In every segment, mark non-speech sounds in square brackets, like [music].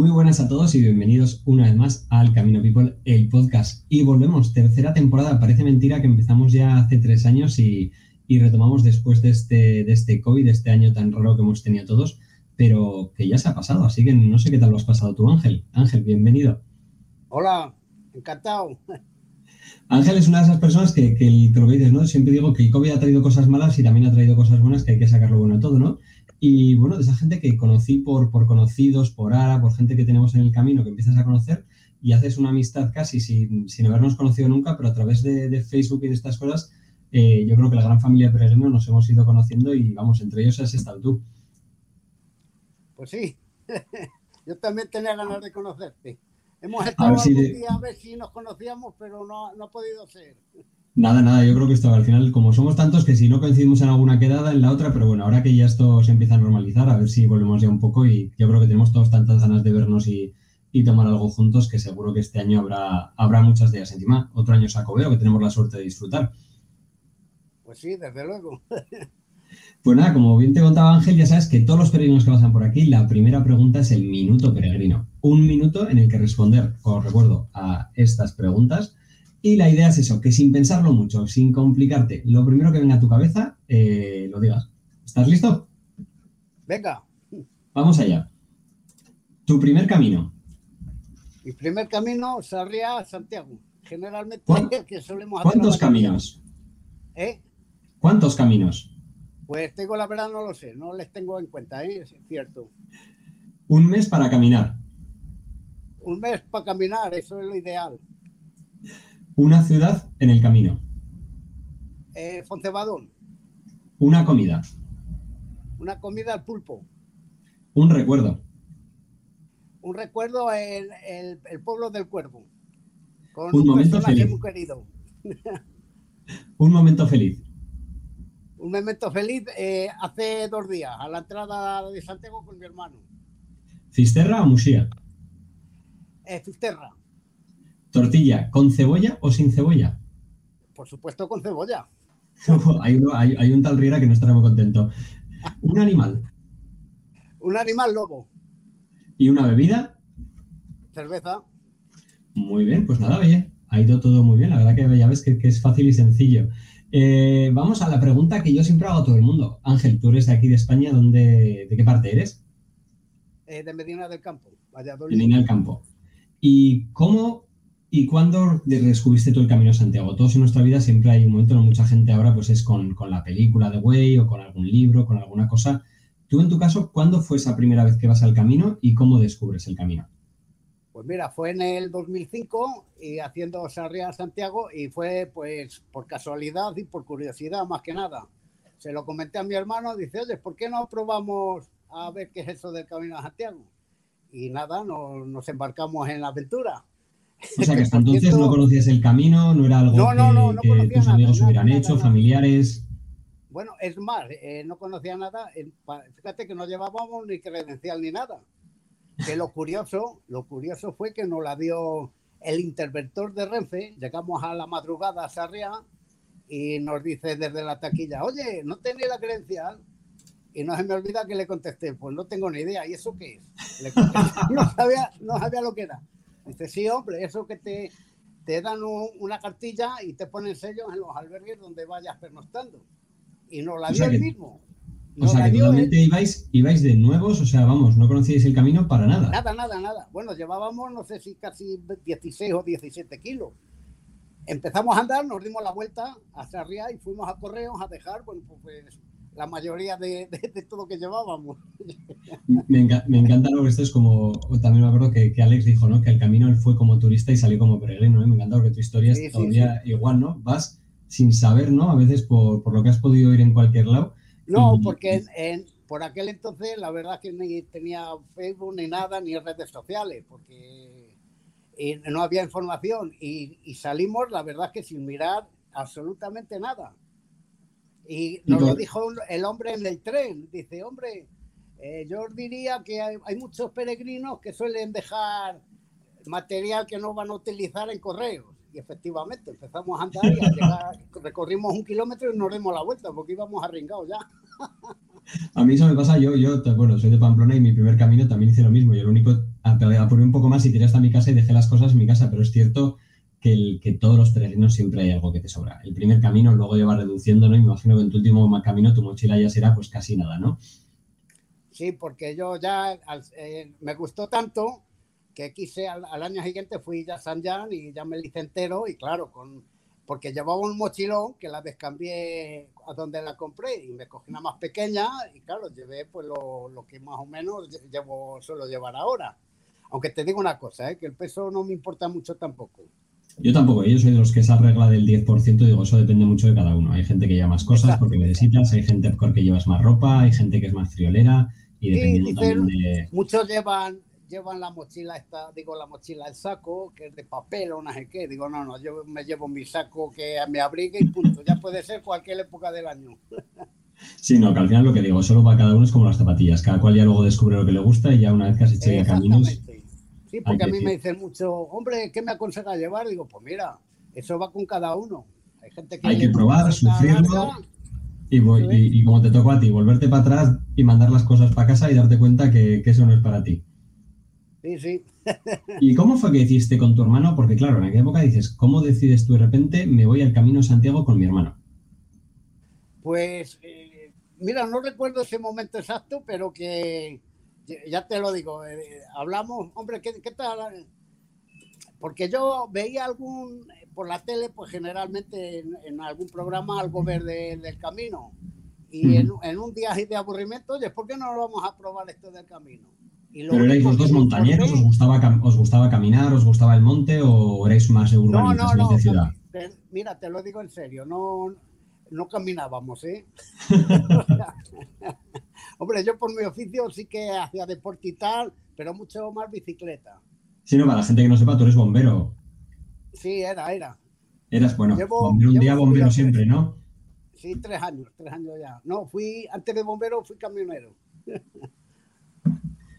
Muy buenas a todos y bienvenidos una vez más al Camino People, el podcast. Y volvemos, tercera temporada. Parece mentira que empezamos ya hace tres años y, retomamos después de este, de este COVID, de este año tan raro que hemos tenido todos, pero que ya se ha pasado. Así que no sé qué tal lo has pasado tú, Ángel. Ángel, bienvenido. Hola, encantado. Ángel es una de esas personas que, que, lo que dices, ¿no? Siempre digo que el COVID ha traído cosas malas y también ha traído cosas buenas, que hay que sacar lo bueno de todo, ¿no? Y bueno, de esa gente que conocí por, por conocidos, por ARA, por gente que tenemos en el camino, que empiezas a conocer y haces una amistad casi sin, sin habernos conocido nunca, pero a través de, Facebook y de estas cosas, eh, yo creo que la gran familia de Peregrino nos hemos ido conociendo y vamos, entre ellos has estado tú. Pues sí, [laughs] yo también tenía ganas de conocerte. Hemos estado a día a ver si nos conocíamos, pero no, no ha podido ser. Nada, nada, yo creo que esto al final, como somos tantos que si no coincidimos en alguna quedada, en la otra, pero bueno, ahora que ya esto se empieza a normalizar, a ver si volvemos ya un poco y yo creo que tenemos todos tantas ganas de vernos y, tomar algo juntos que seguro que este año habrá, habrá muchas días encima. Otro año sacobeo que tenemos la suerte de disfrutar. Pues sí, desde luego. [laughs] Pues nada, como bien te contaba Ángel, ya sabes que todos los peregrinos que pasan por aquí, la primera pregunta es el minuto peregrino. Un minuto en el que responder, os recuerdo, a estas preguntas y la idea es eso, que sin pensarlo mucho, sin complicarte, lo primero que venga a tu cabeza, eh, lo digas. ¿Estás listo? Venga. Vamos allá. Tu primer camino. Mi primer camino, Sarria Santiago. Generalmente [laughs] que solemos ¿Cuántos caminos? ¿Eh? ¿Cuántos caminos? Pues tengo la verdad, no lo sé, no les tengo en cuenta, ¿eh? es cierto. Un mes para caminar. Un mes para caminar, eso es lo ideal. Una ciudad en el camino. Eh, Foncebadón. Una comida. Una comida al pulpo. Un recuerdo. Un recuerdo en el, pueblo del cuervo. Con un, momento feliz. Muy querido. [laughs] un momento feliz. Un momento feliz eh, hace dos días, a la entrada de Santiago con mi hermano. ¿Cisterra o musía? Eh, cisterra. ¿Tortilla con cebolla o sin cebolla? Por supuesto con cebolla. [laughs] hay, un tal Riera que no estará muy contento. ¿Un animal? Un animal lobo. ¿Y una bebida? Cerveza. Muy bien, pues nada, oye, ha ido todo muy bien. La verdad que ya ves que, es fácil y sencillo. Eh, vamos a la pregunta que yo siempre hago a todo el mundo. Ángel, tú eres de aquí de España, ¿de qué parte eres? Eh, de Medina del Campo, Valladolid. Medina del Campo. ¿Y cómo ¿Y cuándo descubriste tú el Camino a Santiago? Todos en nuestra vida siempre hay un momento, no mucha gente ahora pues es con, la película de Way o con algún libro, con alguna cosa. Tú en tu caso, ¿cuándo fue esa primera vez que vas al camino y cómo descubres el camino? Pues mira, fue en el 2005 y haciendo Sarria a Santiago y fue pues por casualidad y por curiosidad más que nada. Se lo comenté a mi hermano, dice, oye, ¿por qué no probamos a ver qué es eso del Camino a Santiago? Y nada, nos embarcamos en la aventura. O sea que hasta entonces no conocías el camino, no era algo que, tus amigos hubieran hecho, familiares. Bueno, es más, eh, no conocía nada. Fíjate que no llevábamos ni credencial ni nada. Que lo curioso, lo curioso fue que nos la dio el interventor de Renfe. Llegamos a la madrugada a Sarria y nos dice desde la taquilla, oye, no tenía la credencial. Y no se me olvida que le contesté, pues no tengo ni idea. ¿Y eso qué es? [laughs] no, sabía, no sabía lo que era. Dice, sí, hombre, eso que te, te dan una cartilla y te ponen sellos en los albergues donde vayas pernoctando. Y nos la dio el mismo. o sea, que totalmente ibais, ibais de nuevos, o sea, vamos, no conocíais el camino para nada. Nada, nada, nada. Bueno, llevábamos, no sé si casi 16 o 17 kilos. Empezamos a andar, nos dimos la vuelta a Sarriá y fuimos a Correos a dejar, bueno, pues la mayoría de, todo lo que llevábamos. Me, encanta lo que esto es como, también me acuerdo que, Alex dijo, ¿no? Que el camino él fue como turista y salió como peregrino, ¿eh? Me encanta porque tu historia es todavía igual, ¿no? Vas sin saber, ¿no? A veces por, lo que has podido ir en cualquier lado. No, porque en, por aquel entonces la verdad que ni tenía Facebook ni nada, ni redes sociales, porque no había información y, y salimos, la verdad que sin mirar absolutamente nada. Y nos lo dijo el hombre en el tren. Dice, hombre, eh, yo diría que hay, muchos peregrinos que suelen dejar material que no van a utilizar en correos. Y efectivamente, empezamos a andar y a llegar, recorrimos un kilómetro y nos dimos la vuelta porque íbamos arringados ya. [laughs] A mí eso me pasa, yo, yo, bueno, soy de Pamplona y mi primer camino también hice lo mismo. Yo lo único, apuré un poco más y tiré hasta mi casa y dejé las cosas en mi casa, pero es cierto que, el, que todos los peregrinos siempre hay algo que te sobra. El primer camino luego lleva reduciendo, ¿no? Imagino que en tu último camino tu mochila ya será pues casi nada, ¿no? Sí, porque yo ya eh, me gustó tanto que quise al, año siguiente fui ya a San Jan y ya me hice entero y claro, con, porque llevaba un mochilón que la descambié a donde la compré y me cogí una más pequeña y claro, llevé pues lo, lo que más o menos llevo, suelo llevar ahora. Aunque te digo una cosa, ¿eh? que el peso no me importa mucho tampoco. Yo tampoco, yo soy de los que esa regla del 10%, digo, eso depende mucho de cada uno. Hay gente que lleva más cosas porque necesitas, hay gente porque llevas más ropa, hay gente que es más friolera y dependiendo también de... Muchos llevan llevan la mochila esta, digo la mochila, el saco, que es de papel o no sé qué. Digo, no, no, yo me llevo mi saco que me abrigue y punto. Ya puede ser cualquier época del año. [laughs] Sí, no, que al final lo que digo, solo para cada uno es como las zapatillas. Cada cual ya luego descubre lo que le gusta y ya una vez que has hecho ya caminos. Sí, porque a mí me dicen mucho, hombre, ¿qué me aconseja llevar? Digo, pues mira, eso va con cada uno. Hay gente que. Hay que probar, sufrirlo. Y, y, como te tocó a ti, volverte para atrás y mandar las cosas para casa y darte cuenta que, que eso no es para ti. Sí, sí. ¿Y [laughs] cómo fue que hiciste con tu hermano? Porque claro, en aquella época dices, ¿cómo decides tú de repente me voy al Camino Santiago con mi hermano? Pues, eh, mira, no recuerdo ese momento exacto, pero que ya te lo digo, eh, hablamos, hombre, ¿qué, tal? Porque yo veía algún, por la tele, pues generalmente en, algún programa algo verde del camino. Y en, en, un día de aburrimiento, oye, ¿por qué no lo vamos a probar esto del camino? ¿Pero erais los dos montañeros? ¿Os gustaba, ¿Os gustaba caminar? ¿Os gustaba el monte? ¿O erais más urbanistas, no, no, no, de ciudad? mira, te lo digo en serio, no, no caminábamos, ¿eh? [laughs] Hombre, yo por mi oficio sí que hacía deporte y tal, pero mucho más bicicleta. Sí, no, para la gente que no sepa, tú eres bombero. Sí, era, era. Eras, bueno, bombero un día, bombero siempre, ¿no? Sí, tres años, tres años ya. No, fui, antes de bombero fui camionero.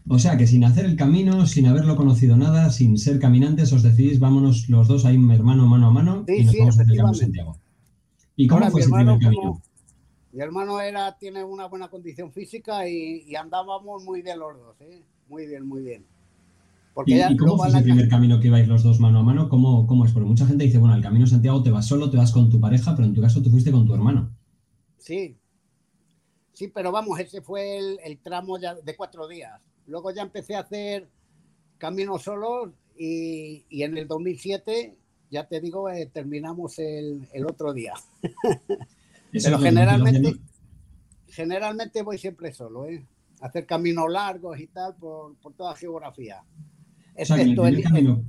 O sea que sin hacer el camino, sin haberlo conocido nada, sin ser caminantes, os decidís, vámonos los dos ahí, mi hermano, mano a mano, y nos vamos a Santiago. ¿Y cómo fue ese primer camino? Mi hermano era, tiene una buena condición física y, andábamos muy bien los dos, ¿eh? Muy bien, muy bien. Porque ¿Y, cómo fue ese primer camino que ibais los dos mano a mano? ¿Cómo, ¿Cómo, es? Porque mucha gente dice, bueno, el camino Santiago te vas solo, te vas con tu pareja, pero en tu caso tú fuiste con tu hermano. Sí. Sí, pero vamos, ese fue el, el tramo ya de cuatro días. Luego ya empecé a hacer caminos solos y, en el 2007, ya te digo, eh, terminamos el, otro día. [laughs] Pero generalmente, generalmente voy siempre solo, ¿eh? Hacer caminos largos y tal por, toda geografía. Excepto, el, invierno,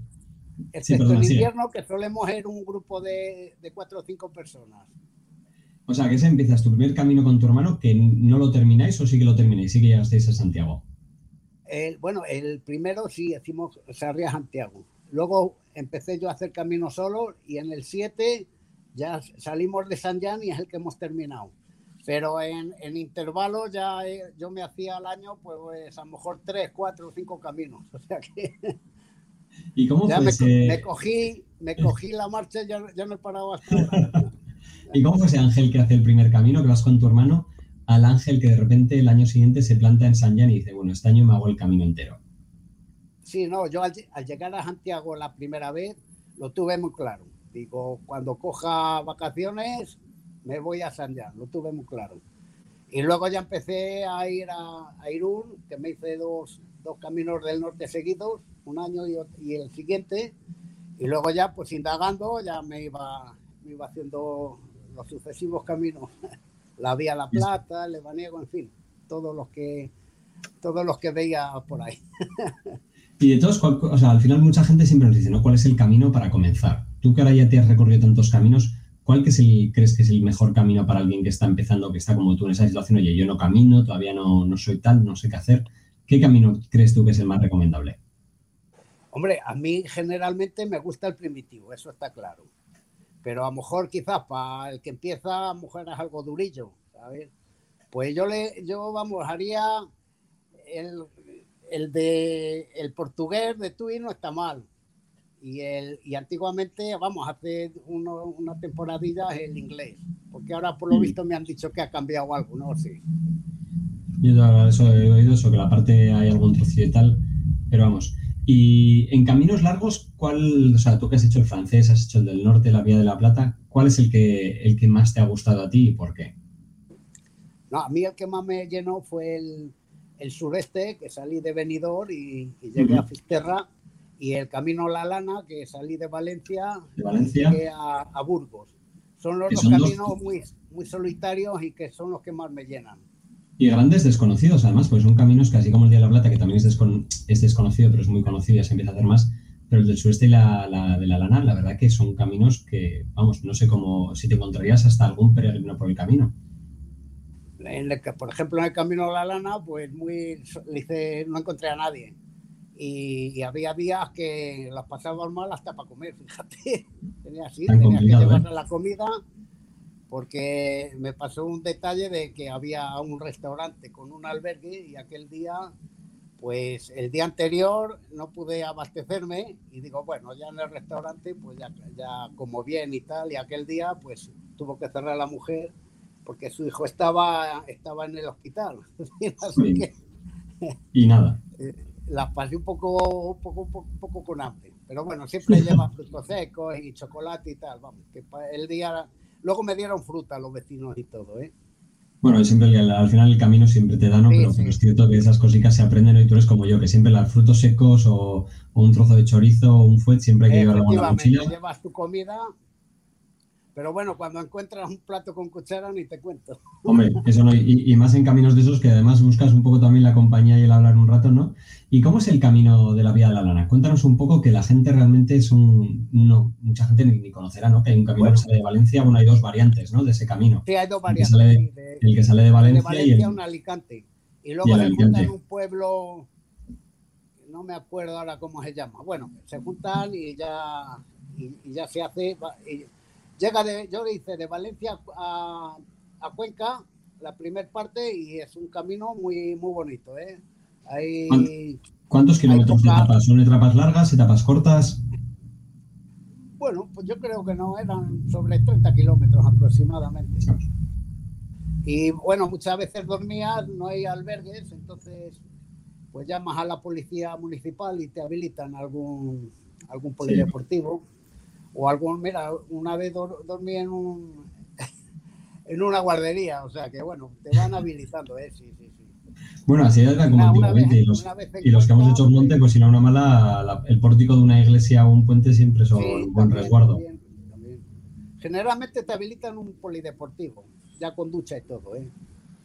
que solemos ser un grupo de, de cuatro o cinco personas. O sea, que se empiezas tu primer camino con tu hermano, que no lo termináis o sí que lo termináis, sí que llegasteis a Santiago bueno, el primero sí decimos Sarria Santiago. Luego empecé yo a hacer camino solo y en el 7 ya salimos de San Jan y es el que hemos terminado. Pero en, en intervalo ya eh, yo me hacía al año, pues, a lo mejor tres, cuatro o cinco caminos. [laughs] O sea que. ¿Y cómo ya me, cogí, me cogí la marcha y ya, ya no he parado hasta ahora. [laughs] ¿Y cómo fue ese ángel que hace el primer camino, que vas con tu hermano? al ángel que de repente el año siguiente se planta en San Jan y dice, bueno, este año me hago el camino entero. Sí, no, yo al, llegar a Santiago la primera vez lo tuve muy claro. Digo, cuando coja vacaciones me voy a San Jan, lo tuve muy claro. Y luego ya empecé a ir a, Irún, que me hice dos, dos, caminos del norte seguidos, un año y, y, el siguiente. Y luego ya, pues indagando, ya me iba, me iba haciendo los sucesivos caminos [laughs] la Vía La Plata, el Lebaniego, en fin, todos los que todos los que veía por ahí. [laughs] Y de todos, o sea, al final mucha gente siempre nos dice, ¿no? ¿Cuál es el camino para comenzar? Tú que ahora ya te has recorrido tantos caminos, ¿cuál que es el, crees que es el mejor camino para alguien que está empezando, que está como tú en esa situación? Oye, yo no camino, todavía no, soy tal, no sé qué hacer. ¿Qué camino crees tú que es el más recomendable? Hombre, a mí generalmente me gusta el primitivo, eso está claro pero a lo mejor quizás para el que empieza, a es algo durillo. Pues yo le, yo vamos, haría el, el de el portugués de Tui no está mal. Y, el, y antiguamente, vamos, hace uno, una temporadilla el inglés, porque ahora por lo mm. visto me han dicho que ha cambiado algo, ¿no? Sí. Yo eso he oído eso, que la parte hay algún trocillo y tal, pero vamos. Y en caminos largos, ¿cuál, o sea, tú que has hecho el francés, has hecho el del norte, la Vía de la Plata, ¿cuál es el que, el que más te ha gustado a ti y por qué? No, a mí el que más me llenó fue el, el sureste, que salí de Benidorm y, llegué a Fisterra, y el camino La Lana, que salí de Valencia, Valencia? Y a, a, Burgos. Son los dos caminos muy, muy solitarios y que son los que más me llenan. Y grandes desconocidos, además, pues son caminos que así como el Día de la Plata, que también es, es desconocido, pero es muy conocido, ya se empieza a hacer más, pero el del sureste y la, de la lana, la verdad que son caminos que, vamos, no sé cómo, si te encontrarías hasta algún peregrino por el camino. En el que, por ejemplo, en el camino de la lana, pues muy, dice, no encontré a nadie. Y, había días que las pasaban mal hasta para comer, [laughs] fíjate. Tenía así, tenía que llevar ¿eh? la comida porque me pasó un detalle de que había un restaurante con un albergue y aquel día, pues el día anterior no pude abastecerme y digo, bueno, ya en el restaurante, pues ya, ya como bien y tal, y aquel día, pues tuvo que cerrar la mujer porque su hijo estaba, estaba en el hospital. [laughs] y nada. [laughs] Eh, la pasé un poco, un poco, un poco, con hambre. Pero bueno, siempre lleva frutos secos y chocolate y tal. Vamos, que el día Luego me dieron fruta los vecinos y todo, ¿eh? Bueno, siempre al, final el camino siempre te da, ¿no? pero, es cierto que esas cositas se aprenden y tú eres como yo, que siempre los frutos secos o, un trozo de chorizo o un fuet siempre hay que llevarlo en la mochila. Llevas tu comida pero bueno, cuando encuentras un plato con cuchara, ni te cuento. [laughs] Hombre, eso no, y, más en caminos de esos que además buscas un poco también la compañía y el hablar un rato, ¿no? ¿Y cómo es el camino de la Vía de la Lana? Cuéntanos un poco que la gente realmente es un. No, mucha gente ni, conocerá, ¿no? Que hay un camino que sale de Valencia, bueno, hay dos variantes, ¿no? De ese camino. Sí, hay dos variantes. El que sale de, Valencia, de Valencia y el, un Alicante. Y luego se juntan en un pueblo, no me acuerdo ahora cómo se llama. Bueno, se juntan y ya, y, ya se hace. Llega de, yo le hice de Valencia a, Cuenca, la primera parte, y es un camino muy, muy bonito. ¿eh? ¿Cuántos kilómetros de etapas? ¿Son etapas largas, etapas cortas? Bueno, pues yo creo que no, eran sobre 30 kilómetros aproximadamente. Y bueno, muchas veces dormías, no hay albergues, entonces pues llamas a la policía municipal y te habilitan algún, algún polideportivo o algún, mira, una vez dormí en un [laughs] en una guardería, o sea que bueno, te van habilitando, ¿eh? Sí, sí, sí. Bueno, así era como antiguamente, y los, y los que hemos hecho monte, pues si no una mala, el pórtico de una iglesia o un puente siempre son un buen resguardo. Generalmente te habilitan un polideportivo, ya con ducha y todo, ¿eh?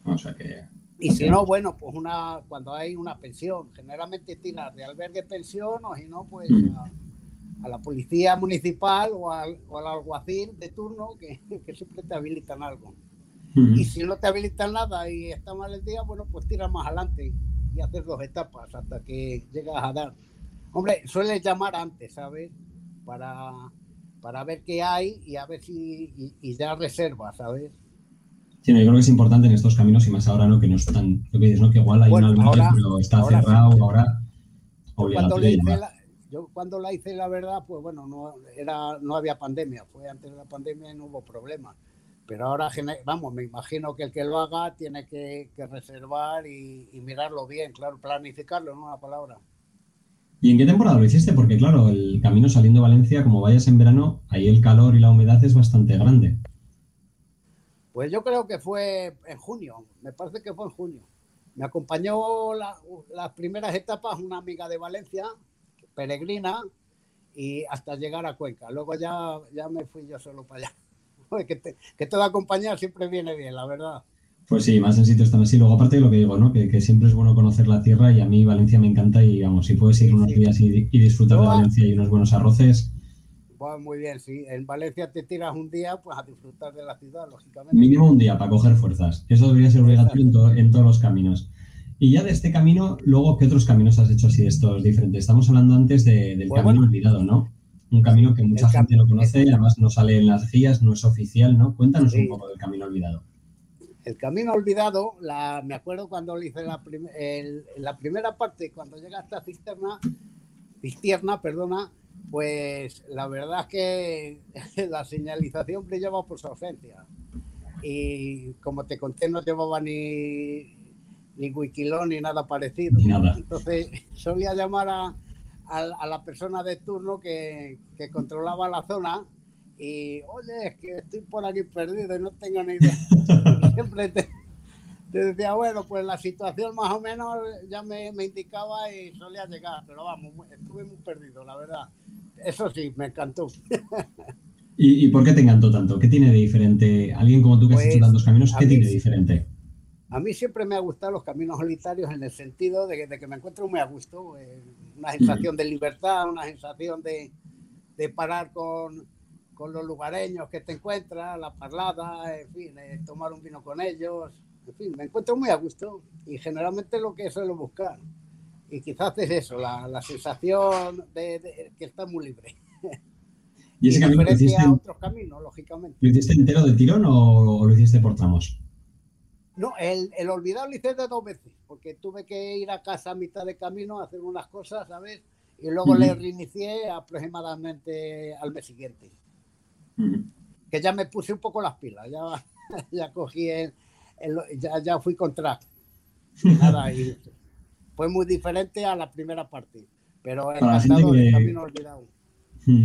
O sea que... Y si no, bueno, pues una cuando hay una pensión, generalmente tiras de albergue pensión o si no, pues... Mm a la policía municipal o al, o al alguacil de turno que, [laughs] que, siempre te habilitan algo. Y si no te habilitan nada y está mal el día, bueno, pues tira más adelante y haces dos etapas hasta que llegas a dar. Hombre, suele llamar antes, ¿sabes? Para, para ver qué hay y a ver si y, ya reserva, ¿sabes? Sí, yo creo que es importante en estos caminos y más ahora, ¿no? Que no están, lo que dices, ¿no? Que igual hay una un pero está cerrado, ahora yo cuando la hice, la verdad, pues bueno, no, era, no había pandemia, fue antes de la pandemia y no hubo problema. Pero ahora, vamos, me imagino que el que lo haga tiene que, reservar y, mirarlo bien, claro, planificarlo, ¿no? Una palabra. ¿Y en qué temporada lo hiciste? Porque claro, el camino saliendo de Valencia, como vayas en verano, ahí el calor y la humedad es bastante grande. Pues yo creo que fue en junio, me parece que fue en junio. Me acompañó las primeras etapas una amiga de Valencia, peregrina y hasta llegar a Cuenca. Luego ya, ya me fui yo solo para allá. [laughs] Que, que toda compañía siempre viene bien, la verdad. Pues sí, más en sitios tan así. Luego, aparte de lo que digo, ¿no? Que, siempre es bueno conocer la tierra y a mí Valencia me encanta y, vamos, si puedes ir unos días y, disfrutar de Valencia y unos buenos arroces. Pues muy bien, sí. En Valencia te tiras un día pues a disfrutar de la ciudad, lógicamente. Mínimo un día para coger fuerzas. Eso debería ser obligatorio en todos los caminos. Y ya de este camino, luego, ¿qué otros caminos has hecho así de estos diferentes? Estamos hablando antes del pues camino olvidado, ¿no? Un camino que mucha gente no conoce y además no sale en las guías, no es oficial, ¿no? Cuéntanos un poco del camino olvidado. El camino olvidado, la, me acuerdo cuando le hice la, la primera parte, cuando llega hasta Cisterna, Cisterna, perdona, pues la verdad es que [laughs] la señalización brillaba por su ausencia. Y como te conté, no llevaba ni, ni Wikilón ni nada parecido. nada. Entonces solía llamar a, a, la persona de turno que, que, controlaba la zona y, oye, es que estoy por aquí perdido y no tengo ni idea. [laughs] siempre te, te, decía, bueno, pues la situación más o menos ya me, me indicaba y solía llegar, pero vamos, estuve muy perdido, la verdad. Eso sí, me encantó. [laughs] ¿Y, ¿Y, por qué te encantó tanto? ¿Qué tiene de diferente? Alguien como tú que has hecho pues, tantos caminos, ¿qué tiene de diferente? A mí siempre me han gustado los caminos solitarios en el sentido de que, que me encuentro muy a gusto, eh, una sensación de libertad, una sensación de, de parar con, con, los lugareños que te encuentras, la parlada, en fin, eh, tomar un vino con ellos, en fin, me encuentro muy a gusto y generalmente lo que suelo buscar. Y quizás es eso, la, la sensación de, que está muy libre. ¿Y ese camino lo hiciste, a otros caminos, lógicamente. ¿Lo hiciste entero de tirón o, lo hiciste por tramos? No, el, el, olvidado lo hice de dos veces, porque tuve que ir a casa a mitad de camino a hacer unas cosas, ¿sabes? Y luego le reinicié aproximadamente al mes siguiente. Que ya me puse un poco las pilas, ya, [laughs] ya cogí el, ya, ya, fui con track. Nada, y fue muy diferente a la primera parte, pero el pasado el camino olvidado.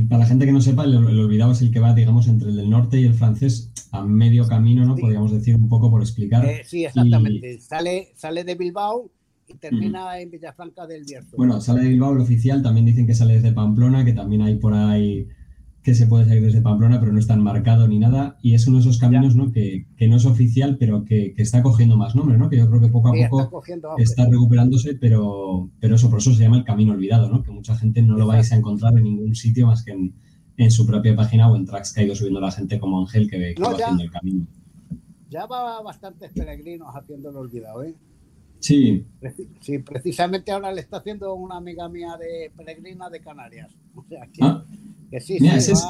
Para la gente que no sepa, el, olvidado es el que va, digamos, entre el del norte y el francés a medio camino, ¿no? Podríamos decir un poco por explicar. Eh, sí, exactamente. Sale, sale de Bilbao y termina en Villafranca del Bierzo. Bueno, sale de Bilbao el oficial, también dicen que sale desde Pamplona, que también hay por ahí que se puede salir desde Pamplona, pero no está marcado ni nada. Y es uno de esos caminos ¿no? Que, que, no es oficial, pero que, que, está cogiendo más nombre, ¿no? Que yo creo que poco a poco está, recuperándose, pero, pero eso, por eso se llama el camino olvidado, ¿no? Que mucha gente no lo vais a encontrar en ningún sitio más que en, en, su propia página o en tracks que ha ido subiendo la gente como Ángel que, va haciendo el camino. Ya va bastantes peregrinos haciendo el olvidado, ¿eh? Sí. Sí, precisamente ahora le está haciendo una amiga mía de peregrina de Canarias. [laughs] O sea, que, ah. sí, ese, es,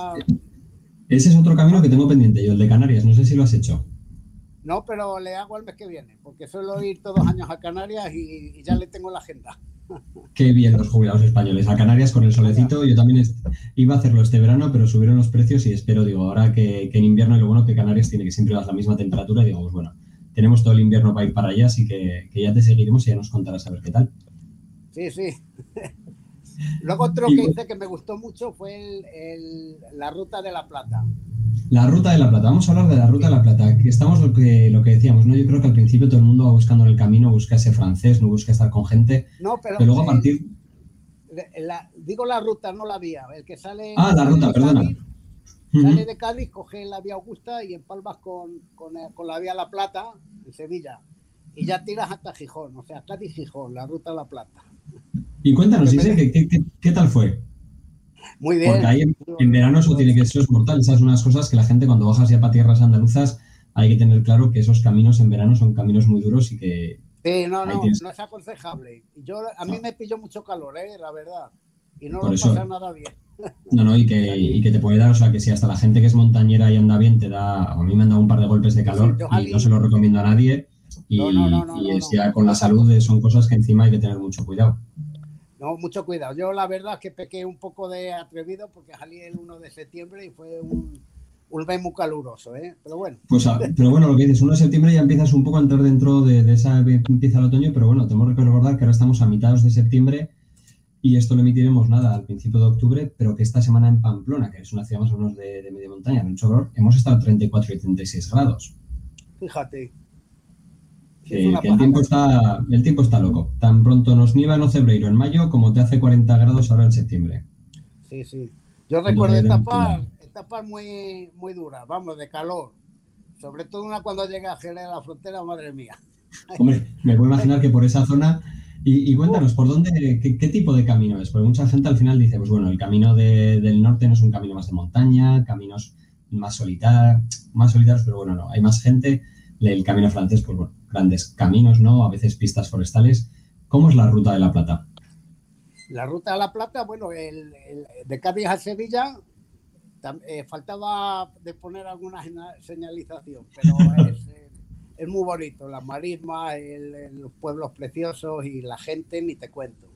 ese, es, otro camino que tengo pendiente, yo, el de Canarias. No sé si lo has hecho. No, pero le hago el mes que viene, porque suelo ir todos los años a Canarias y, ya le tengo la agenda. Qué bien los jubilados españoles. A Canarias con el solecito. Yo también iba a hacerlo este verano, pero subieron los precios y espero, digo, ahora que, que en invierno, y lo bueno que Canarias tiene que siempre dar la misma temperatura, digo, pues bueno, tenemos todo el invierno para ir para allá, así que, ya te seguiremos y ya nos contarás a ver qué tal. Sí, sí. [laughs] Luego otro que hice que me gustó mucho fue la Ruta de la Plata. La Ruta de la Plata. Vamos a hablar de la Ruta de la Plata. Estamos lo que, lo que decíamos, ¿no? Yo creo que al principio todo el mundo va buscando en el camino, busca ese francés, no busca estar con gente. No, pero, luego a partir... digo la ruta, no la vía. El que sale... Ah, la ruta, perdona. Sale de Cádiz, coge la vía Augusta y empalmas con, con, eh, con la vía La Plata, en Sevilla. Y ya tiras hasta Gijón, o sea, Cádiz-Gijón, la ruta La Plata. Y cuéntanos, ¿qué, qué, qué, tal fue? Muy bien. Porque ahí en, verano eso tiene que ser mortal. Esas son unas cosas que la gente cuando bajas ya para tierras andaluzas hay que tener claro que esos caminos en verano son caminos muy duros y que... Sí, no, no, no es aconsejable. Yo, a mí me pilló mucho calor, ¿eh? la verdad. Y no lo pasa nada bien. [laughs] No, no, y que, y que, te puede dar, o sea, que si hasta la gente que es montañera y anda bien te da, a mí me han dado un par de golpes de calor y no se lo recomiendo a nadie. Y, es ya con la salud son cosas que encima hay que tener mucho cuidado. No, mucho cuidado. Yo la verdad es que pequé un poco de atrevido porque salí el 1 de septiembre y fue un, un mes muy caluroso, ¿eh? Pero bueno. Pues, ah, pero bueno, lo que dices, 1 de septiembre ya empiezas un poco a entrar dentro de, de esa, empieza el otoño, pero bueno, tenemos que recordar que ahora estamos a mitad de septiembre y esto lo emitiremos nada al principio de octubre, pero que esta semana en Pamplona, que es una ciudad más o menos de, media montaña, en Chogror, hemos estado a 34 y 36 grados. Fíjate. Que, el, tiempo está, el tiempo está loco. Tan pronto nos nieva en febrero, en mayo, como te hace 40 grados ahora en septiembre. Sí, sí. Yo recuerdo etapas, etapas muy, muy duras, vamos, de calor. Sobre todo una cuando llega a Jerez a la frontera, madre mía. [laughs] Hombre, me puedo imaginar que por esa zona y, cuéntanos, ¿por dónde, qué, tipo de camino es? Porque mucha gente al final dice, pues bueno, el camino del norte no es un camino más de montaña, caminos más, solitar, más solitarios, pero bueno, no, hay más gente. El camino francés, pues bueno, grandes caminos, ¿no? A veces pistas forestales. ¿Cómo es la ruta de la Plata? La ruta de la Plata, bueno, el, de Cádiz a Sevilla eh, faltaba de poner alguna señalización, pero [laughs] es, es muy bonito, las marismas, los pueblos preciosos y la gente, ni te cuento.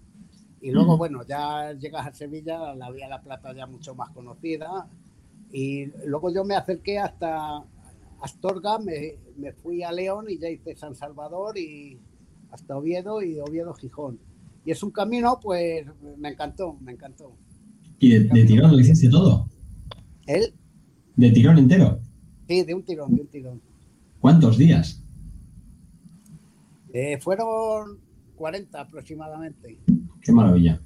Y luego, bueno, ya llegas a Sevilla, la Vía La Plata ya mucho más conocida. Y luego yo me acerqué hasta Astorga, me, me fui a León y ya hice San Salvador y, hasta Oviedo y Oviedo-Gijón. Y es un camino, pues me encantó, me encantó. ¿Y de, tirón lo hiciste todo? ¿Él? ¿De tirón entero? Sí, de un tirón, de un tirón. ¿Cuántos días? Eh, fueron 40 aproximadamente. Qué maravilla.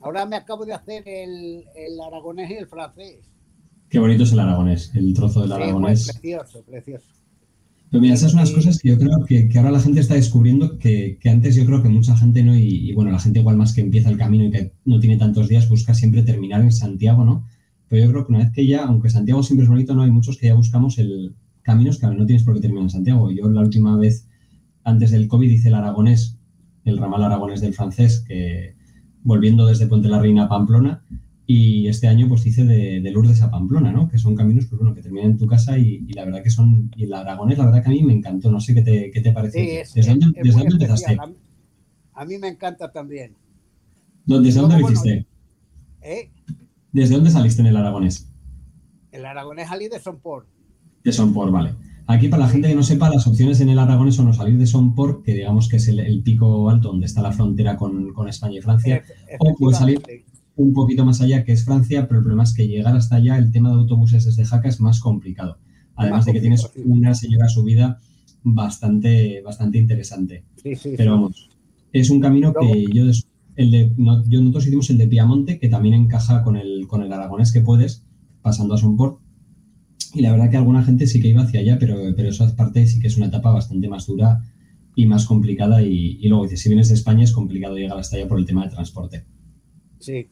Ahora me acabo de hacer el, aragonés y el francés. Qué bonito es el aragonés, el trozo del aragonés. precioso, precioso. Pero mira, esas son las cosas que yo creo que, ahora la gente está descubriendo que, antes yo creo que mucha gente no, y, bueno, la gente igual más que empieza el camino y que no tiene tantos días, busca siempre terminar en Santiago, ¿no? Pero yo creo que una vez que ya, aunque Santiago siempre es bonito, no hay muchos que ya buscamos el caminos que no tienes por qué terminar en Santiago. Yo la última vez, antes del COVID, hice el aragonés, el ramal aragonés del francés, que volviendo desde Puente la Reina a Pamplona, y este año pues hice de, de, Lourdes a Pamplona, ¿no? Que son caminos pues, bueno, que terminan en tu casa y, la verdad que son... Y el Aragonés, la verdad que a mí me encantó. No sé qué te, qué te pareció. ¿Desde, dónde, empezaste? A mí, me encanta también. ¿Desde dónde lo hiciste? ¿Eh? ¿Desde dónde saliste en el Aragonés? El Aragonés salí de Sonpor. De Sonpor, vale. Aquí, para la gente que no sepa, las opciones en el Aragonés son o salir de Sonpor, que digamos que es el, pico alto donde está la frontera con, con España y Francia, o puedes salir un poquito más allá, que es Francia, pero el problema es que llegar hasta allá, el tema de autobuses desde Jaca es más complicado. Además de que tienes una señora subida bastante, bastante interesante. pero vamos, es un camino que yo, el de, yo nosotros hicimos el de Piamonte, que también encaja con el, con el aragonés que puedes, pasando a Sonport. Y la verdad que alguna gente sí que iba hacia allá, pero, pero esa parte sí que es una etapa bastante más dura y más complicada. Y, y luego, si vienes de España, es complicado llegar hasta allá por el tema de transporte. Sí,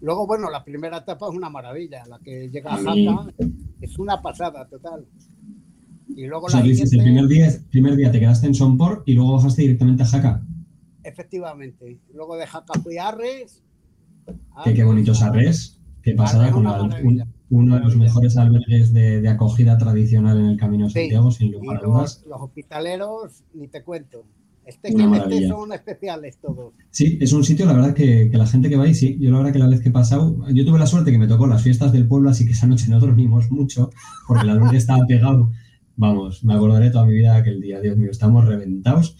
Luego, bueno, la primera etapa es una maravilla, la que llega a Jaca es una pasada total. Y luego la siguiente... el primer día, primer día te quedaste en Sonpor y luego bajaste directamente a Jaca. Efectivamente. Luego de Jaca fui a Arres. qué, bonitos Arres. Qué pasada con uno de los mejores albergues de, acogida tradicional en el Camino de Santiago, sin lugar a dudas. los hospitaleros, ni te cuento. Que son especiales todos. Sí, es un sitio, la verdad, que, la gente que va ahí, sí. Yo la verdad que la vez que he pasado, yo tuve la suerte que me tocó las fiestas del pueblo, así que esa noche no dormimos mucho, porque la luz estaba pegado. Vamos, me acordaré toda mi vida aquel día, Dios mío, estamos reventados.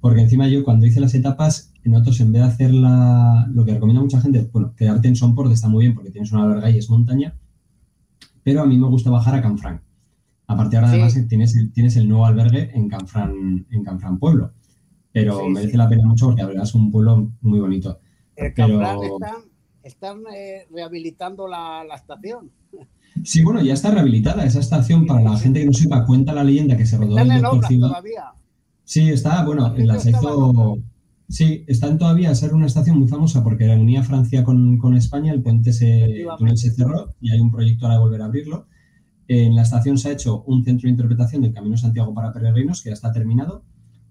Porque encima yo cuando hice las etapas, nosotros en vez de hacer lo que recomienda mucha gente, bueno, quedarte en Sonport está muy bien porque tienes una verga y es montaña, pero a mí me gusta bajar a Canfrán. Aparte ahora además tienes, el, tienes el nuevo albergue en Canfrán, en Canfrán Pueblo pero merece la pena mucho porque la verdad es un pueblo muy bonito. El pero... están, eh, rehabilitando la, estación. [laughs] Sí, bueno, ya está rehabilitada esa estación. para la gente que no sepa, cuenta la leyenda que se rodó en Doctor todavía. Sí, está, bueno, la hizo... Sí, están todavía a ser una estación muy famosa porque unía Francia con, con España, el puente se, se cerró y hay un proyecto ahora de volver a abrirlo. En la estación se ha hecho un centro de interpretación del Camino Santiago para peregrinos que ya está terminado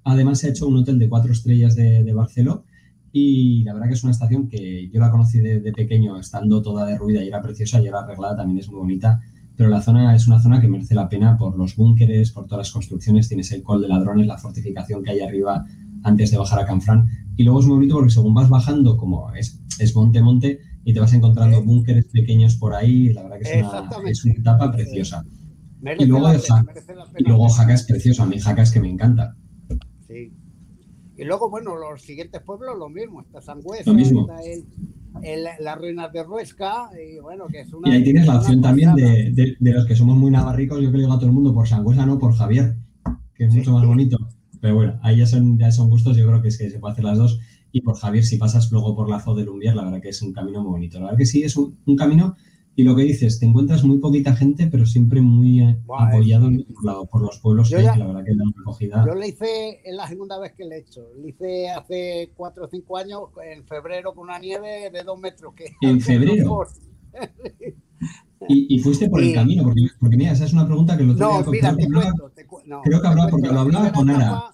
Además, se ha hecho un hotel de cuatro estrellas de, de Barceló y la verdad que es una estación que yo la conocí de, pequeño, estando toda derruida y era preciosa y era arreglada, también es muy bonita. Pero la zona es una zona que merece la pena por los búnkeres, por todas las construcciones. Tienes el col de ladrones, la fortificación que hay arriba antes de bajar a Canfrán. Y luego es muy bonito porque según vas bajando, como es, es monte, monte, y te vas encontrando búnkeres pequeños por ahí. La verdad que es una, es una etapa preciosa. y luego, y luego Jaca es precioso. A mí Jaca es que me encanta. Y luego, bueno, los siguientes pueblos lo mismo, está Sangüesa, está el, las ruinas de Ruesca, y bueno, que es una... Y ahí tienes la opción también de, de, los que somos muy navarricos, yo que digo a todo el mundo por Sangüesa, no por Javier, que es mucho más bonito. Pero bueno, ahí ya son, ya son gustos, yo creo que es que se puede hacer las dos. Y por Javier, si pasas luego por la Zo de Lumbier, la verdad que es un camino muy bonito. La verdad que sí, es un, un camino y lo que dices, te encuentras muy poquita gente, pero siempre muy eh, apoyado por, los pueblos que la verdad que dan acogida. Yo le hice, es la segunda vez que le he hecho. Le hice hace cuatro o cinco años, en febrero, con una nieve de dos metros. Que ¿En [laughs] febrero? y, fuiste por el camino, porque, porque, mira, esa es una pregunta que lo tengo no, mira, te cuento, Creo que hablaba, porque lo hablaba con Ara.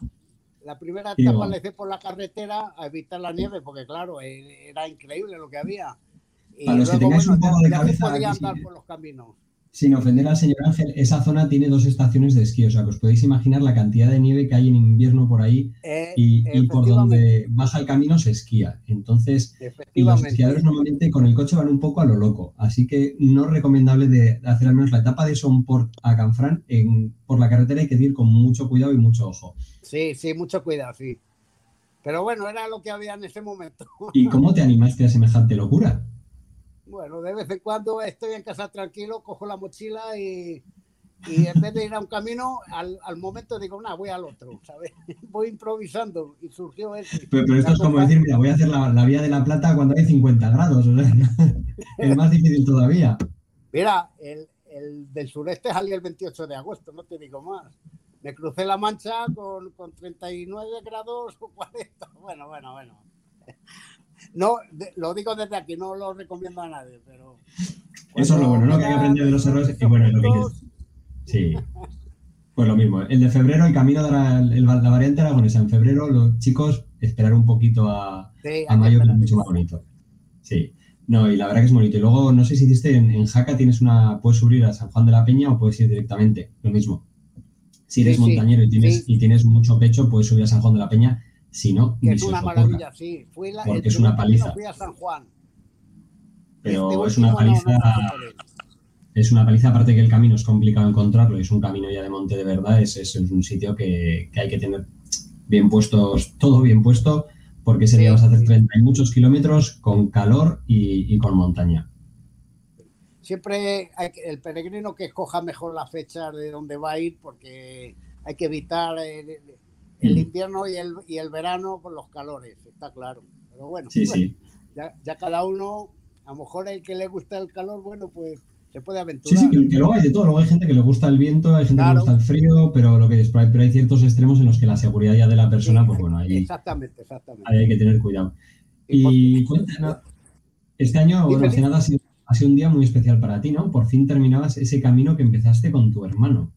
La primera etapa le hice por la carretera a evitar la nieve, porque claro, e, era increíble lo que había. Para los que tengáis un poco de cabeza. podía andar por los caminos. Sin ofender al señor Ángel, esa zona tiene dos estaciones de esquí, o sea que os podéis imaginar la cantidad de nieve que hay en invierno por ahí Eh, y, y por donde baja el camino se esquía. Entonces, y los esquiadores normalmente con el coche van un poco a lo loco, así que no es recomendable de de hacer al menos la etapa de Somport a Canfrán en, por la carretera hay que ir con mucho cuidado y mucho ojo. Sí, sí, mucho cuidado, sí. Pero bueno, era lo que había en ese momento. ¿Y cómo te animaste a semejante locura? Bueno, de vez en cuando estoy en casa tranquilo, cojo la mochila y, y en vez de ir a un camino, al, al momento digo, nada, voy al otro, ¿sabes? [laughs] Voy improvisando y surgió ese. Pero, pero esto es como decir, mira, voy a hacer la, la vía de la Plata cuando hay 50 grados, o sea, [laughs] es más difícil todavía. Mira, el, el del sureste salió el 28 de agosto, no te digo más. Me crucé la mancha con, con 39 grados o 40. [laughs] Bueno, bueno, bueno. No, de- lo digo desde aquí, no lo recomiendo a nadie, pero. Eso es lo bueno, ¿no? Que hay que aprender de los errores y bueno, lo que. Sí. Pues lo mismo. El de febrero, el camino de la, el- la variante aragonesa. En febrero, los chicos, esperar un poquito a, Sí, a mayo, que es mucho más bonito. Sí. No, y la verdad que es bonito. Y luego, no sé si hiciste en, en Jaca, tienes una, puedes subir a San Juan de la Peña o puedes ir directamente, lo mismo. Si eres Sí, sí, montañero y tienes, sí. y tienes mucho pecho, puedes subir a San Juan de la Peña. Si no, Que es una ocurra. maravilla, sí. Fui la, Porque es una paliza. Fui a San Juan. Pero Este es una último no, no paliza, es una paliza, aparte que el camino es complicado encontrarlo, y es un camino ya de monte de verdad, es, es un sitio que, que hay que tener bien puestos, todo bien puesto, porque ese Sí, día vas a hacer sí. 30 y muchos kilómetros con calor y, y con montaña. Siempre hay que- el peregrino que escoja mejor la fecha de dónde va a ir, porque hay que evitar el, el Mm. invierno y el, y el verano con los calores, está claro. Pero bueno, Sí, bueno, sí. Ya, ya cada uno, a lo mejor el que le gusta el calor, bueno, pues se puede Sí, aventurar. sí, que, que luego hay de todo. Luego hay gente que le gusta el viento, hay gente que le gusta el frío, pero lo que es, pero hay, pero hay ciertos extremos en los que la seguridad ya de la persona, Sí, pues bueno, ahí, Exactamente, exactamente. ahí hay que tener cuidado. Y cuéntanos, este año, bueno, hace nada ha sido, ha sido un día muy especial para ti, ¿no? Por fin terminabas ese camino que empezaste con tu hermano.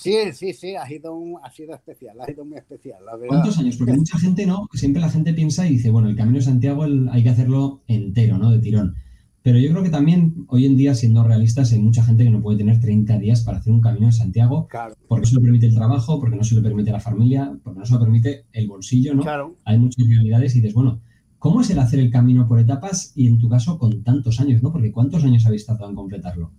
Sí, sí, sí, ha sido, un- ha sido especial, ha sido muy especial, la verdad. ¿Cuántos años? Porque mucha gente no, siempre la gente piensa y dice, bueno, el Camino de Santiago el- hay que hacerlo entero, ¿no? De tirón. Pero yo creo que también hoy en día, siendo realistas, hay mucha gente que no puede tener 30 días para hacer un Camino de Santiago Claro, porque no se lo permite el trabajo, porque no se lo permite la familia, porque no se lo permite el bolsillo, ¿no? claro. Hay muchas realidades y dices, bueno, ¿cómo es el hacer el camino por etapas y en tu caso con tantos años, ¿no? Porque ¿cuántos años habéis tardado en completarlo?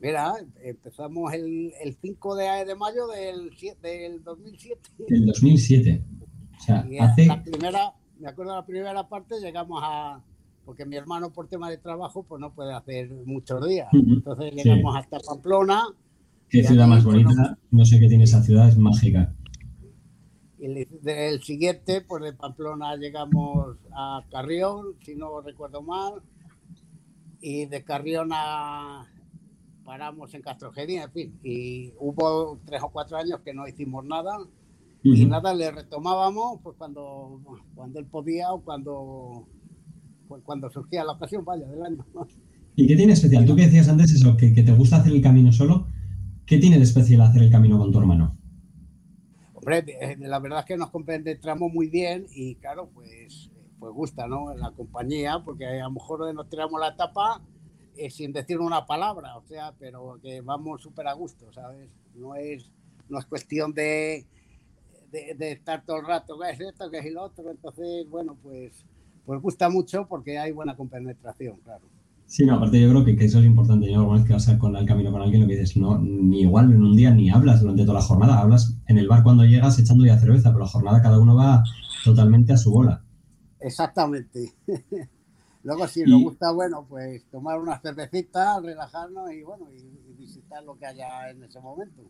Mira, empezamos el, el 5 de, de mayo del, del 2007. Del 2007. O sea, Y hace... la primera, me acuerdo la primera parte, llegamos a, porque mi hermano por tema de trabajo pues no puede hacer muchos días. Entonces llegamos hasta Pamplona Qué ciudad más bonita. No sé qué tiene esa ciudad, es mágica. y el, del siguiente, pues de Pamplona llegamos a Carrión, si no recuerdo mal, y de Carrión a paramos en Castrojedía, en fin, y hubo tres o cuatro años que no hicimos nada y nada le retomábamos pues cuando cuando él podía o cuando pues, cuando surgía la ocasión vaya del año ¿Y qué tiene especial? Tú que decías antes eso, que, que te gusta hacer el camino solo. ¿Qué tiene de especial hacer el camino con tu hermano? hombre eh, la verdad es que nos compenetramos muy bien y claro pues pues gusta no la compañía porque a lo mejor nos tiramos la etapa eh, sin decir una palabra o sea pero que vamos súper a gusto sabes no es no es cuestión de de, de estar todo el rato, ¿qué es esto? ¿Qué es lo otro? Entonces, bueno, pues, pues gusta mucho porque hay buena compenetración, claro. Sí, no, aparte yo creo que, que eso es importante. Yo alguna vez que vas a- con el camino con alguien, lo que dices, no, ni igual en un día ni hablas durante toda la jornada. Hablas en el bar cuando llegas echando ya cerveza, pero la jornada cada uno va totalmente a su bola. Exactamente. [laughs] Luego, si Y- nos gusta, bueno, pues tomar una cervecita, relajarnos y, bueno, y, y visitar lo que haya en ese momento.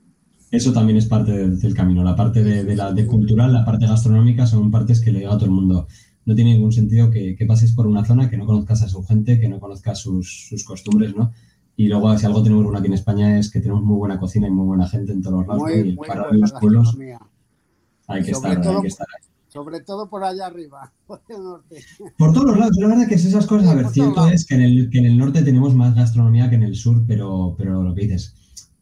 Eso también es parte del, del camino. La parte de, de la de cultural, la parte gastronómica son partes que le llega a todo el mundo. No tiene ningún sentido que, que pases por una zona que no conozcas a su gente, que no conozcas sus, sus costumbres, ¿no? Y luego, si algo tenemos bueno aquí en España es que tenemos muy buena cocina y muy buena gente en todos los lados. y el buena los pueblos hay que estar, hay que estar ahí. Sobre todo por allá arriba, [laughs] por el norte. Por todos los lados, la verdad que es esas cosas. Sí, A ver, cierto es que en, el, que en el norte tenemos más gastronomía que en el sur, pero, pero lo que dices.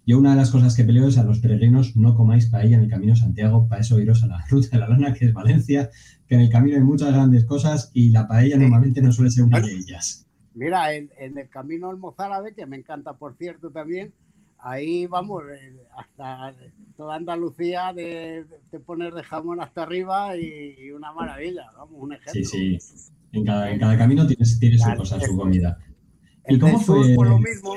Yo una de las cosas que peleo es a los peregrinos no comáis paella en el Camino Santiago, para eso iros a la [laughs] Ruta de la Lana, que es Valencia, que en el camino hay muchas grandes cosas y la paella normalmente no suele ser una de ellas. Mira, en, el camino al mozárabe, que me encanta, por cierto, también, ahí vamos, eh, hasta toda Andalucía de, poner de jamón hasta arriba y, una maravilla, vamos, un ejemplo. Sí, sí, en cada, camino tienes, tiene su cosa, su comida. ¿Y cómo fue? Por lo mismo,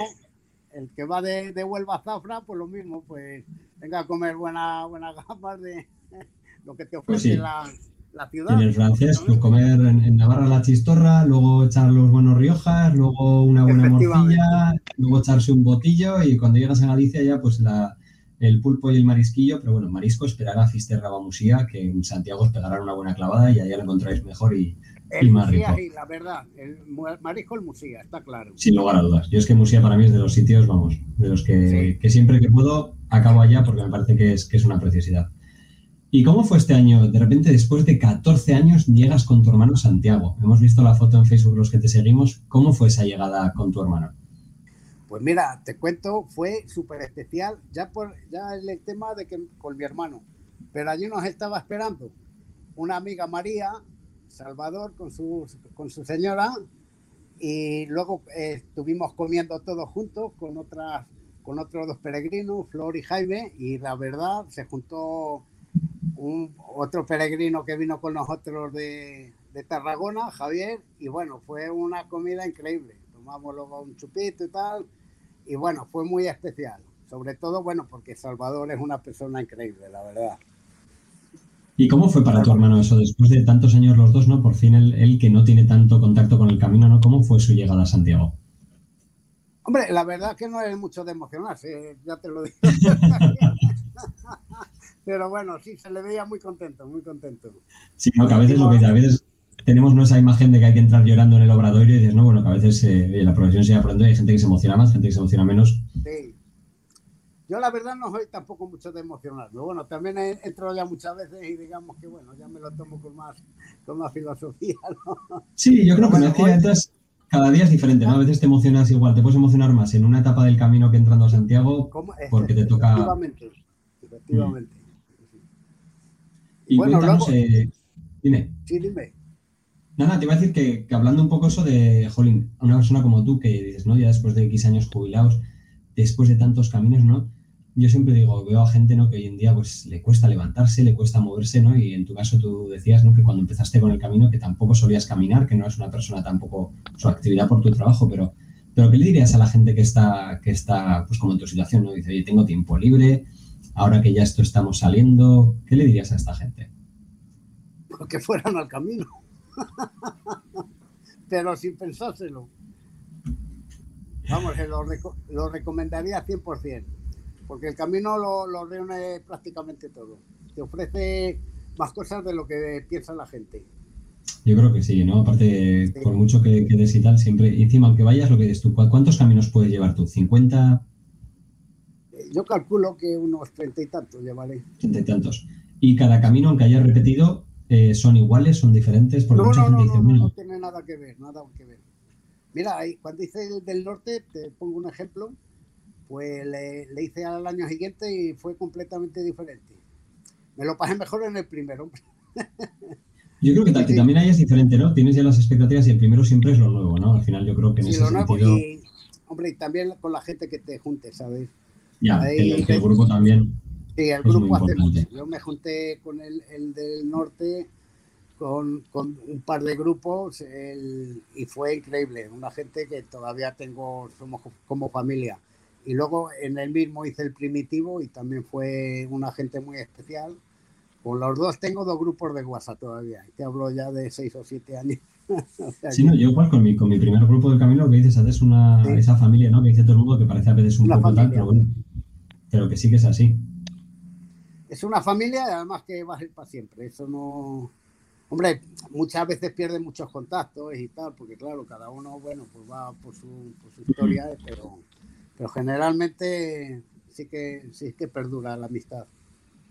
el que va de, de, Huelva a Zafra, pues lo mismo, pues venga a comer buenas buena de [laughs] lo que te pues ofrece la, la, ciudad. En el francés, pues comer en, Navarra la chistorra, luego echar los buenos riojas, luego una buena morcilla, luego echarse un botillo y cuando llegas a Galicia ya pues la, el pulpo y el marisquillo, pero bueno, marisco esperará a Fisterra Bamusía, que en Santiago os pegarán una buena clavada y allá lo encontráis mejor y, el Musía, la verdad, el marisco el Musía, está claro. Sin lugar a dudas. Yo es que Musía para mí es de los sitios, vamos, de los que, siempre que puedo acabo allá porque me parece que es, que es una preciosidad. ¿Y cómo fue este año? De repente, después de 14 años, llegas con tu hermano Santiago. Hemos visto la foto en Facebook los que te seguimos. ¿Cómo fue esa llegada con tu hermano? Pues mira, te cuento, fue súper especial, ya por ya el tema de que con mi hermano. Pero allí nos estaba esperando una amiga María, Salvador con su, con su señora y luego eh, estuvimos comiendo todos juntos con otras con otros dos peregrinos, Flor y Jaime, y la verdad se juntó un, otro peregrino que vino con nosotros de, de Tarragona, Javier, y bueno, fue una comida increíble. Tomamos luego un chupito y tal, y bueno, fue muy especial. Sobre todo, bueno, porque Salvador es una persona increíble, la verdad. ¿Y cómo fue para tu hermano eso? Después de tantos años los dos, ¿no? Por fin él, que no tiene tanto contacto con el camino, ¿no? ¿Cómo fue su llegada a Santiago? Hombre, la verdad es que no es mucho de emocionarse, ya te lo digo. [laughs] Pero bueno, sí, se le veía muy contento, muy contento. Sí, no, que a veces lo que a veces tenemos ¿no? esa imagen de que hay que entrar llorando en el obradorio y dices, no, bueno, que a veces eh, la profesión se pronto y hay gente que se emociona más, gente que se emociona menos. Sí, yo la verdad no soy tampoco mucho de emocionarme. Bueno, también he entrado ya muchas veces y digamos que bueno, ya me lo tomo con más, con más filosofía. [laughs] ¿no? Sí, yo creo que bueno, entras, cada día es diferente, ¿no? A veces te emocionas igual, te puedes emocionar más en una etapa del camino que entrando a Santiago porque te toca... Efectivamente, efectivamente. Y bueno, cuéntanos, eh, dime. Sí, dime. Nada, te iba a decir que, que, hablando un poco eso de, jolín, una persona como tú que dices, ¿no? Ya después de X años jubilados, después de tantos caminos, ¿no? yo siempre digo, veo a gente ¿no? que hoy en día pues, le cuesta levantarse, le cuesta moverse, ¿no? Y en tu caso tú decías ¿no? que cuando empezaste con el camino que tampoco solías caminar, que no es una persona tampoco su actividad por tu trabajo, pero, pero ¿qué le dirías a la gente que está, que está pues como en tu situación, ¿no? Dice, oye, tengo tiempo libre, ahora que ya esto estamos saliendo, ¿qué le dirías a esta gente? Pues que fueran al camino. [laughs] pero sin pensárselo. Vamos, lo, lo recomendaría 100% porque el camino lo, reúne prácticamente todo. Te ofrece más cosas de lo que piensa la gente. Yo creo que sí, ¿no? Aparte, por mucho que quedes y tal, siempre, encima, aunque vayas, lo que dices tú, ¿cuántos caminos puedes llevar tú? ¿50? Yo calculo que unos treinta y tantos llevaré. Treinta y tantos. ¿Y cada camino, aunque hayas repetido, eh, son iguales, son diferentes? Porque no, no, no, no, no, tiene nada que ver, nada que ver. Mira, cuando dice el del norte, te pongo un ejemplo, pues le, hice al año siguiente y fue completamente diferente. Me lo pasé mejor en el primero. [laughs] Yo creo que, también ahí es diferente, ¿no? Tienes ya las expectativas y el primero siempre es lo nuevo, ¿no? Al final yo creo que en ese sentido... Y, hombre, y también con la gente que te junte, ¿sabes? Ya, el, grupo también Sí, el grupo hace mucho. Yo me junté con el, el del norte, con, con, un par de grupos y fue increíble. Una gente que todavía tengo, somos como familia. Y luego en el mismo hice el primitivo y también fue una gente muy especial. Con los dos tengo dos grupos de WhatsApp todavía. Te hablo ya de seis o siete años. [laughs] sí, no, yo igual con mi, con mi primer grupo de camino, que dices, es una, esa familia, ¿no? Que dice todo el mundo que parece a veces un poco tal, pero bueno, pero que sí que es así. Es una familia y además que va a ser para siempre. Eso no... Hombre, muchas veces pierde muchos contactos y tal, porque claro, cada uno, bueno, pues va por su, por su historia, pero pero generalmente sí que, sí que perdura la amistad.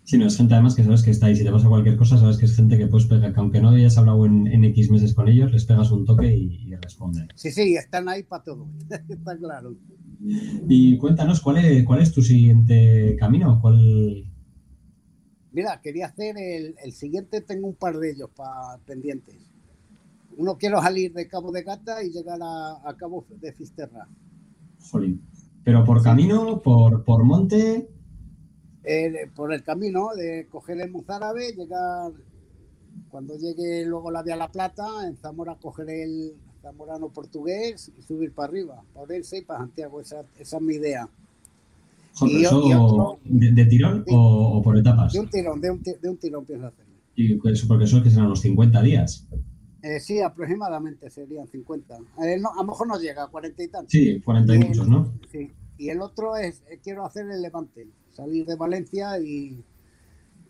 Sí, no, es gente además que sabes que está ahí. Si te pasa cualquier cosa, sabes que es gente que puedes pegar, que aunque no hayas hablado en, X meses con ellos, les pegas un toque y, responden. Sí, sí, están ahí para todo, [laughs] está claro. Y cuéntanos, ¿cuál es, cuál es tu siguiente camino? ¿Cuál... Mira, quería hacer el, el siguiente, tengo un par de ellos para pendientes. Uno quiero salir de Cabo de Gata y llegar a, Cabo de Fisterra. Jolín. ¿Pero por camino, por, por monte? Eh, por el camino de coger el Muzárabe, llegar, cuando llegue luego la Vía La Plata, en Zamora coger el zamorano portugués y subir para arriba, para Orense y para Santiago. Esa, esa es mi idea. de, tirón o, por etapas? De un tirón, de un, de un tirón pienso hacerlo. ¿Y eso porque eso es que serán unos 50 días? Eh, sí, aproximadamente serían 50. Eh, a lo mejor no llega a 40 y tantos. Sí, 40 y, muchos, ¿no? Sí. Y el otro es, eh, quiero hacer el Levante, salir de Valencia y,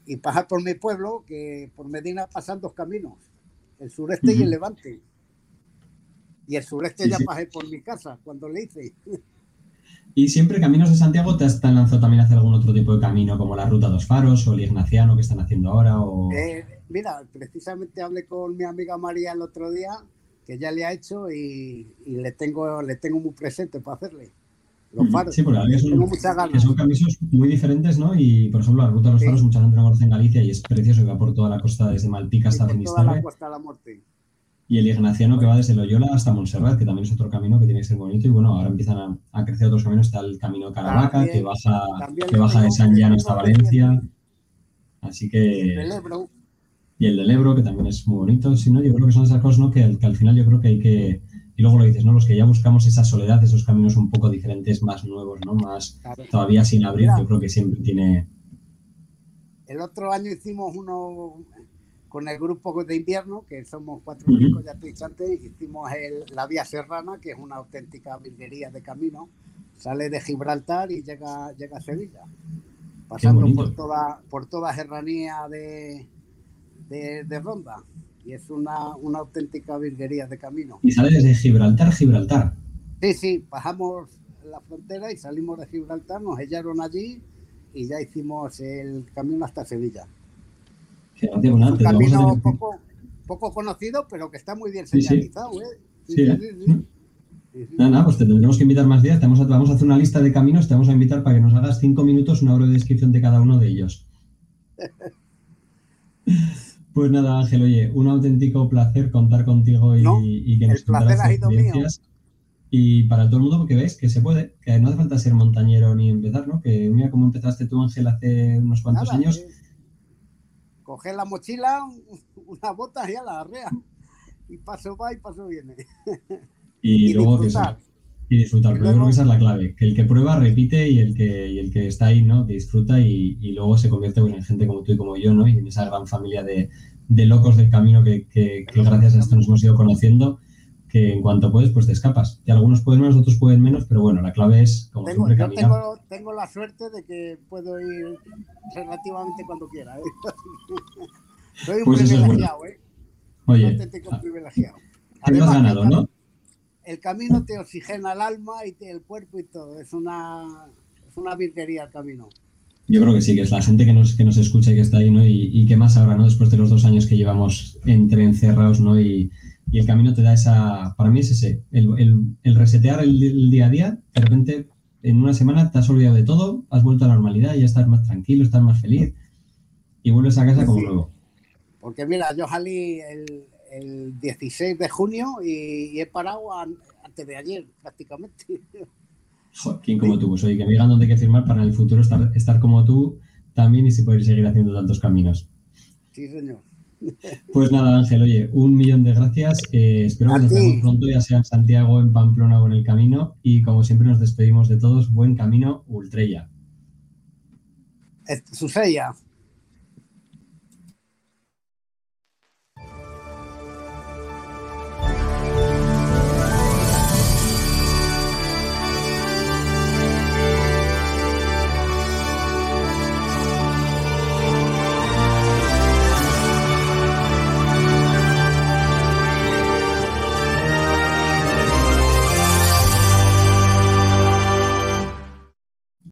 y pasar por mi pueblo, que por Medina pasan dos caminos, el sureste y el Levante. Y el sureste ya pasé por mi casa cuando le hice. ¿Y siempre Caminos de Santiago te has lanzado también a hacer algún otro tipo de camino, como la Ruta Dos Faros o el Ignaciano que están haciendo ahora? O... Eh, mira, precisamente hablé con mi amiga María el otro día, que ya le ha hecho y, le, tengo, le tengo muy presente para hacerle. Los faros. Sí, porque son, tengo muchas ganas. que son caminos muy diferentes, ¿no? Y, por ejemplo, la Ruta Los Faros, mucha gente no conoce en Galicia y es precioso que va por toda la costa, desde Malpica hasta Finisterre. Toda la costa de la muerte y el ignaciano que va desde Loyola hasta Montserrat, que también es otro camino que tiene que ser bonito. Y bueno, ahora empiezan a, crecer otros caminos. Está el camino Caravaca, que baja, que baja de San Llano hasta Valencia. Así que. Y el del Ebro. Y el del Ebro, que también es muy bonito. Si no, yo creo que son esas cosas ¿no? que, al final yo creo que hay que. Y luego lo dices, ¿no? Los que ya buscamos esa soledad, esos caminos un poco diferentes, más nuevos, ¿no? Más todavía sin abrir, yo creo que siempre tiene. El otro año hicimos uno con el grupo de invierno, que somos cuatro chicos ya antes, hicimos la Vía Serrana, que es una auténtica virguería de camino. Sale de Gibraltar y llega, llega a Sevilla, pasando por toda, por toda serranía de, de, Ronda. Y es una, una auténtica virguería de camino. ¿Y sale desde Gibraltar, Gibraltar? Sí, sí, bajamos la frontera y salimos de Gibraltar, nos hallaron allí y ya hicimos el camino hasta Sevilla un camino poco, conocido, pero que está muy bien señalizado. Sí, ¿eh? Nada, nada, pues te tendremos que invitar más días. Te vamos, a, vamos a hacer una lista de caminos, te vamos a invitar para que nos hagas cinco minutos, una de descripción de cada uno de ellos. [laughs] Pues nada, Ángel, oye, un auténtico placer contar contigo y, que nos contaras experiencias. Y para todo el mundo, porque veis que se puede, que no hace falta ser montañero ni empezar, ¿no? Que mira cómo empezaste tú, Ángel, hace unos cuantos años coger la mochila, una bota y a la arrea. Y paso va y paso viene. Y, [laughs] luego disfrutar. y disfrutar. Pero yo creo que esa es la clave. Que el que prueba repite y el que, el que está ahí, ¿no? Disfruta y, luego se convierte en gente como tú y como yo, ¿no? Y en esa gran familia de, locos del camino que, que, gracias a esto nos hemos ido conociendo que en cuanto puedes, pues te escapas. Que algunos pueden más, otros pueden menos, pero bueno, la clave es, como tengo, siempre, caminar. Tengo, tengo, la suerte de que puedo ir relativamente cuando quiera. ¿eh? [laughs] Soy un pues privilegiado, ¿eh? Oye, un privilegiado. Además, ganado, ¿no? El camino te oxigena el alma y el cuerpo y todo. Es una, es una virguería el camino. Yo creo que sí, que es la gente que nos, que nos escucha y que está ahí, ¿no? Y, y que más ahora, ¿no? Después de los dos años que llevamos entre encerrados, ¿no? Y, y el camino te da esa, para mí es ese, el, el, resetear el, día a día, de repente en una semana te has olvidado de todo, has vuelto a la normalidad, ya estás más tranquilo, estás más feliz y vuelves a casa como nuevo. Porque mira, yo salí el, el 16 de junio y, he parado antes de ayer prácticamente. [laughs] Joder, ¿quién como tú? Pues oye, que me digan dónde hay que firmar para en el futuro estar, estar como tú también y si poder seguir haciendo tantos caminos. Sí, señor. Pues nada, Ángel, oye, un millón de gracias. Eh, espero que nos vemos pronto, ya sea en Santiago, en Pamplona o en el camino. Y como siempre nos despedimos de todos, buen camino, Ultrella. Susella.